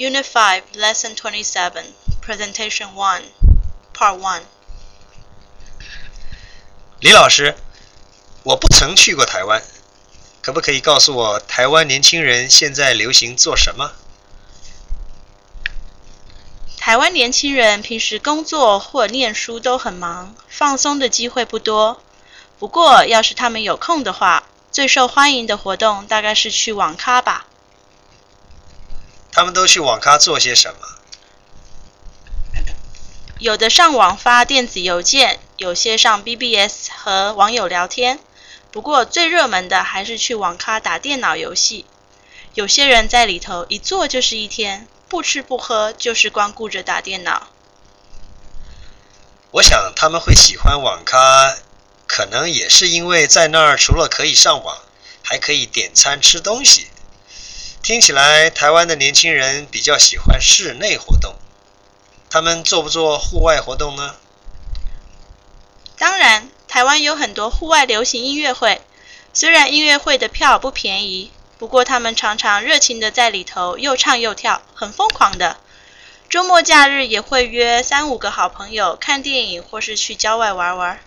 Unit 5, Lesson 27, Presentation 1, Part 1. 李老师，我不曾去过台湾，可不可以告诉我台湾年轻人现在流行做什么？台湾年轻人平时工作或念书都很忙，放松的机会不多。不过，要是他们有空的话，最受欢迎的活动大概是去网咖吧。他们都去网咖做些什么？有的上网发电子邮件，有些上 BBS 和网友聊天。不过最热门的还是去网咖打电脑游戏。有些人在里头一坐就是一天，不吃不喝就是光顾着打电脑。我想他们会喜欢网咖，可能也是因为在那儿除了可以上网，还可以点餐吃东西。听起来台湾的年轻人比较喜欢室内活动，他们做不做户外活动呢？当然，台湾有很多户外流行音乐会，虽然音乐会的票不便宜，不过他们常常热情的在里头又唱又跳，很疯狂的。周末假日也会约三五个好朋友看电影或是去郊外玩玩。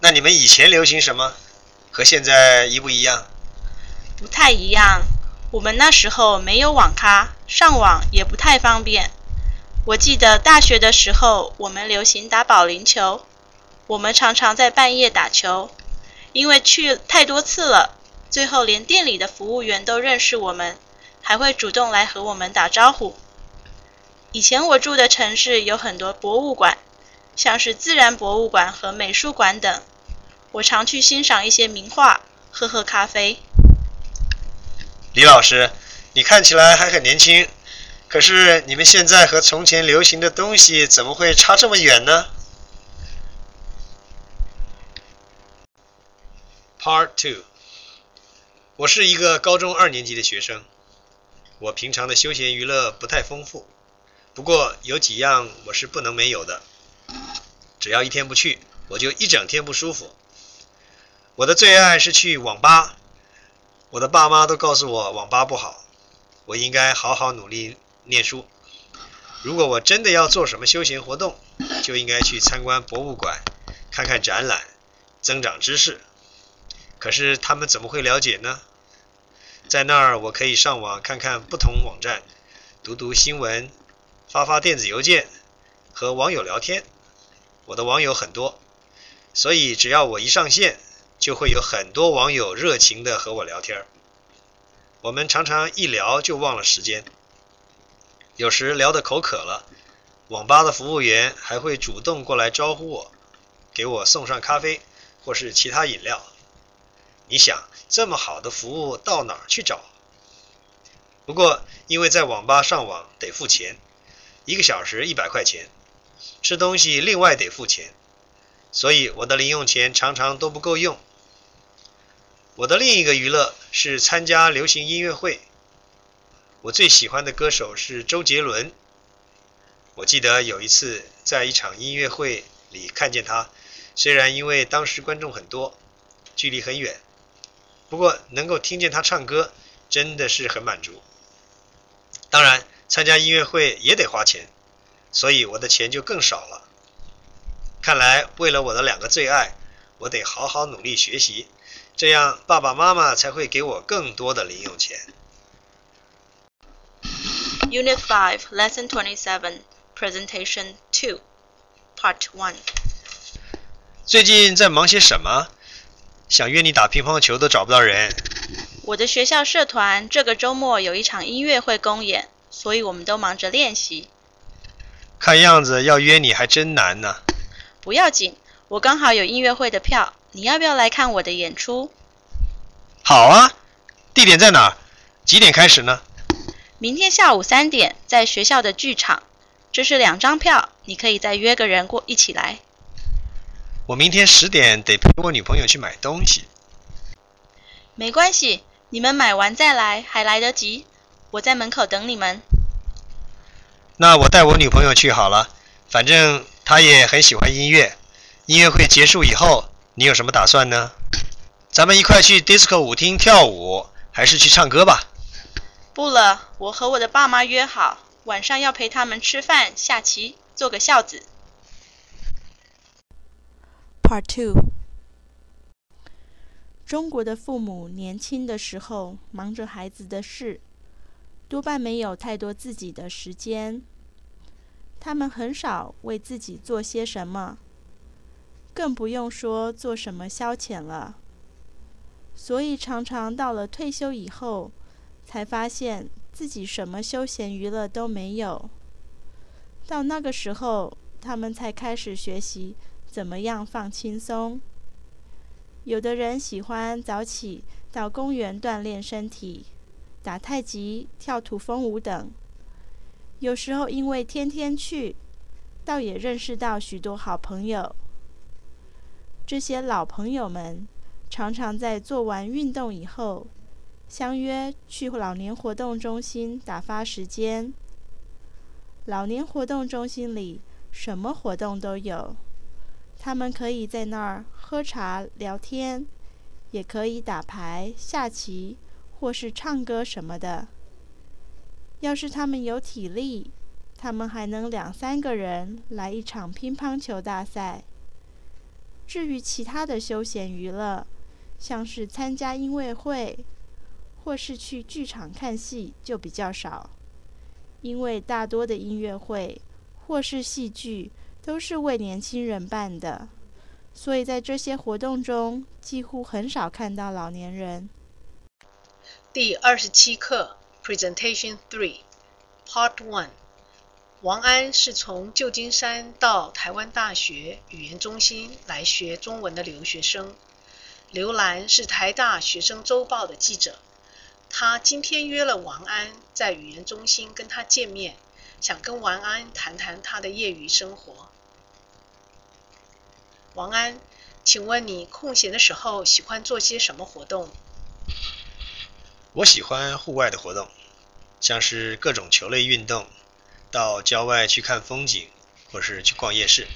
那你们以前流行什么？和现在一不一样？不太一样，我们那时候没有网咖，上网也不太方便。我记得大学的时候，我们流行打保龄球，我们常常在半夜打球，因为去太多次了，最后连店里的服务员都认识我们，还会主动来和我们打招呼。以前我住的城市有很多博物馆，像是自然博物馆和美术馆等，我常去欣赏一些名画，喝喝咖啡。李老师，你看起来还很年轻，可是你们现在和从前流行的东西怎么会差这么远呢？Part Two，我是一个高中二年级的学生，我平常的休闲娱乐不太丰富，不过有几样我是不能没有的，只要一天不去，我就一整天不舒服。我的最爱是去网吧。我的爸妈都告诉我网吧不好，我应该好好努力念书。如果我真的要做什么休闲活动，就应该去参观博物馆，看看展览，增长知识。可是他们怎么会了解呢？在那儿我可以上网看看不同网站，读读新闻，发发电子邮件，和网友聊天。我的网友很多，所以只要我一上线。就会有很多网友热情的和我聊天我们常常一聊就忘了时间，有时聊得口渴了，网吧的服务员还会主动过来招呼我，给我送上咖啡或是其他饮料。你想，这么好的服务到哪儿去找？不过，因为在网吧上网得付钱，一个小时一百块钱，吃东西另外得付钱，所以我的零用钱常常都不够用。我的另一个娱乐是参加流行音乐会。我最喜欢的歌手是周杰伦。我记得有一次在一场音乐会里看见他，虽然因为当时观众很多，距离很远，不过能够听见他唱歌，真的是很满足。当然，参加音乐会也得花钱，所以我的钱就更少了。看来为了我的两个最爱，我得好好努力学习。这样，爸爸妈妈才会给我更多的零用钱。Unit 5, Lesson 27, Presentation 2, Part 1. 最近在忙些什么？想约你打乒乓球都找不到人。我的学校社团这个周末有一场音乐会公演，所以我们都忙着练习。看样子要约你还真难呢。不要紧，我刚好有音乐会的票。你要不要来看我的演出？好啊，地点在哪儿？几点开始呢？明天下午三点，在学校的剧场。这是两张票，你可以再约个人过一起来。我明天十点得陪我女朋友去买东西。没关系，你们买完再来还来得及。我在门口等你们。那我带我女朋友去好了，反正她也很喜欢音乐。音乐会结束以后，你有什么打算呢？咱们一块去 disco 舞厅跳舞，还是去唱歌吧？不了，我和我的爸妈约好，晚上要陪他们吃饭、下棋，做个孝子。Part Two。中国的父母年轻的时候忙着孩子的事，多半没有太多自己的时间。他们很少为自己做些什么，更不用说做什么消遣了。所以常常到了退休以后，才发现自己什么休闲娱乐都没有。到那个时候，他们才开始学习怎么样放轻松。有的人喜欢早起到公园锻炼身体，打太极、跳土风舞等。有时候因为天天去，倒也认识到许多好朋友。这些老朋友们常常在做完运动以后，相约去老年活动中心打发时间。老年活动中心里什么活动都有，他们可以在那儿喝茶聊天，也可以打牌、下棋，或是唱歌什么的。要是他们有体力，他们还能两三个人来一场乒乓球大赛。至于其他的休闲娱乐，像是参加音乐会，或是去剧场看戏，就比较少。因为大多的音乐会或是戏剧都是为年轻人办的，所以在这些活动中几乎很少看到老年人。第二十七课。Presentation Three, Part One。王安是从旧金山到台湾大学语言中心来学中文的留学生。刘兰是台大学生周报的记者。他今天约了王安在语言中心跟他见面，想跟王安谈谈他的业余生活。王安，请问你空闲的时候喜欢做些什么活动？我喜欢户外的活动，像是各种球类运动，到郊外去看风景，或是去逛夜市。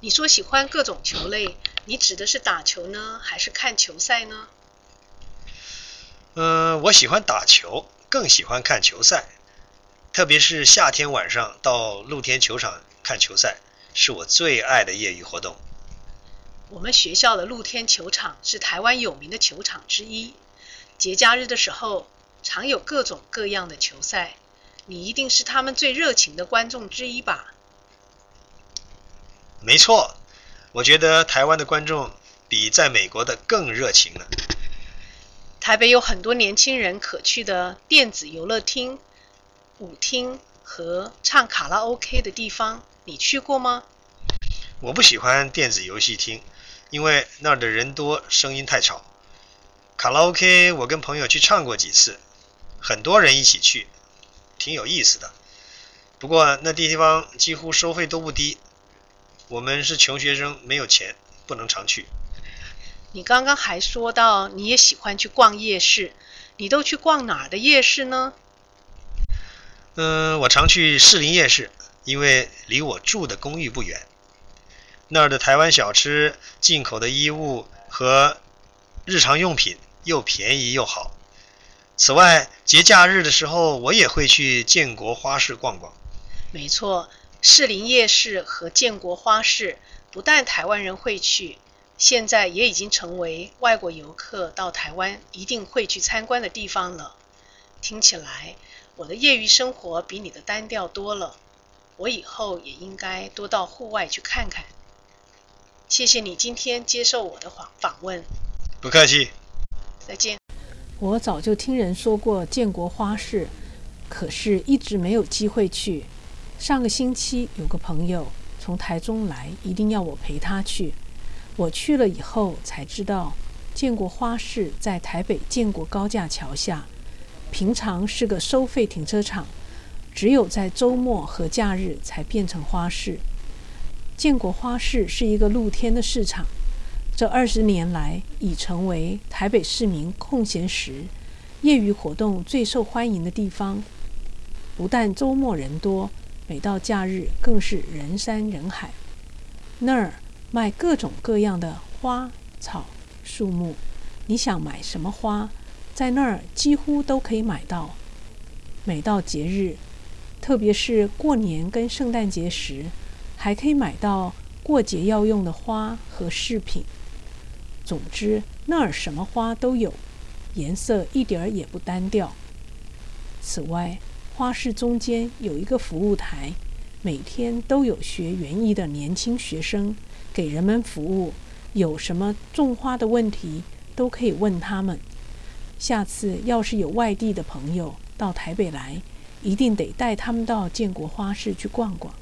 你说喜欢各种球类，你指的是打球呢，还是看球赛呢？嗯，我喜欢打球，更喜欢看球赛，特别是夏天晚上到露天球场看球赛，是我最爱的业余活动。我们学校的露天球场是台湾有名的球场之一。节假日的时候，常有各种各样的球赛，你一定是他们最热情的观众之一吧？没错，我觉得台湾的观众比在美国的更热情了。台北有很多年轻人可去的电子游乐厅、舞厅和唱卡拉 OK 的地方，你去过吗？我不喜欢电子游戏厅，因为那儿的人多，声音太吵。卡拉 OK，我跟朋友去唱过几次，很多人一起去，挺有意思的。不过那地方几乎收费都不低，我们是穷学生，没有钱，不能常去。你刚刚还说到你也喜欢去逛夜市，你都去逛哪儿的夜市呢？嗯，我常去士林夜市，因为离我住的公寓不远。那儿的台湾小吃、进口的衣物和日常用品。又便宜又好。此外，节假日的时候，我也会去建国花市逛逛。没错，士林夜市和建国花市不但台湾人会去，现在也已经成为外国游客到台湾一定会去参观的地方了。听起来，我的业余生活比你的单调多了。我以后也应该多到户外去看看。谢谢你今天接受我的访访问。不客气。再见。我早就听人说过建国花市，可是一直没有机会去。上个星期有个朋友从台中来，一定要我陪他去。我去了以后才知道，建国花市在台北建国高架桥下，平常是个收费停车场，只有在周末和假日才变成花市。建国花市是一个露天的市场。这二十年来，已成为台北市民空闲时业余活动最受欢迎的地方。不但周末人多，每到假日更是人山人海。那儿卖各种各样的花草树木，你想买什么花，在那儿几乎都可以买到。每到节日，特别是过年跟圣诞节时，还可以买到过节要用的花和饰品。总之，那儿什么花都有，颜色一点儿也不单调。此外，花市中间有一个服务台，每天都有学园艺的年轻学生给人们服务。有什么种花的问题，都可以问他们。下次要是有外地的朋友到台北来，一定得带他们到建国花市去逛逛。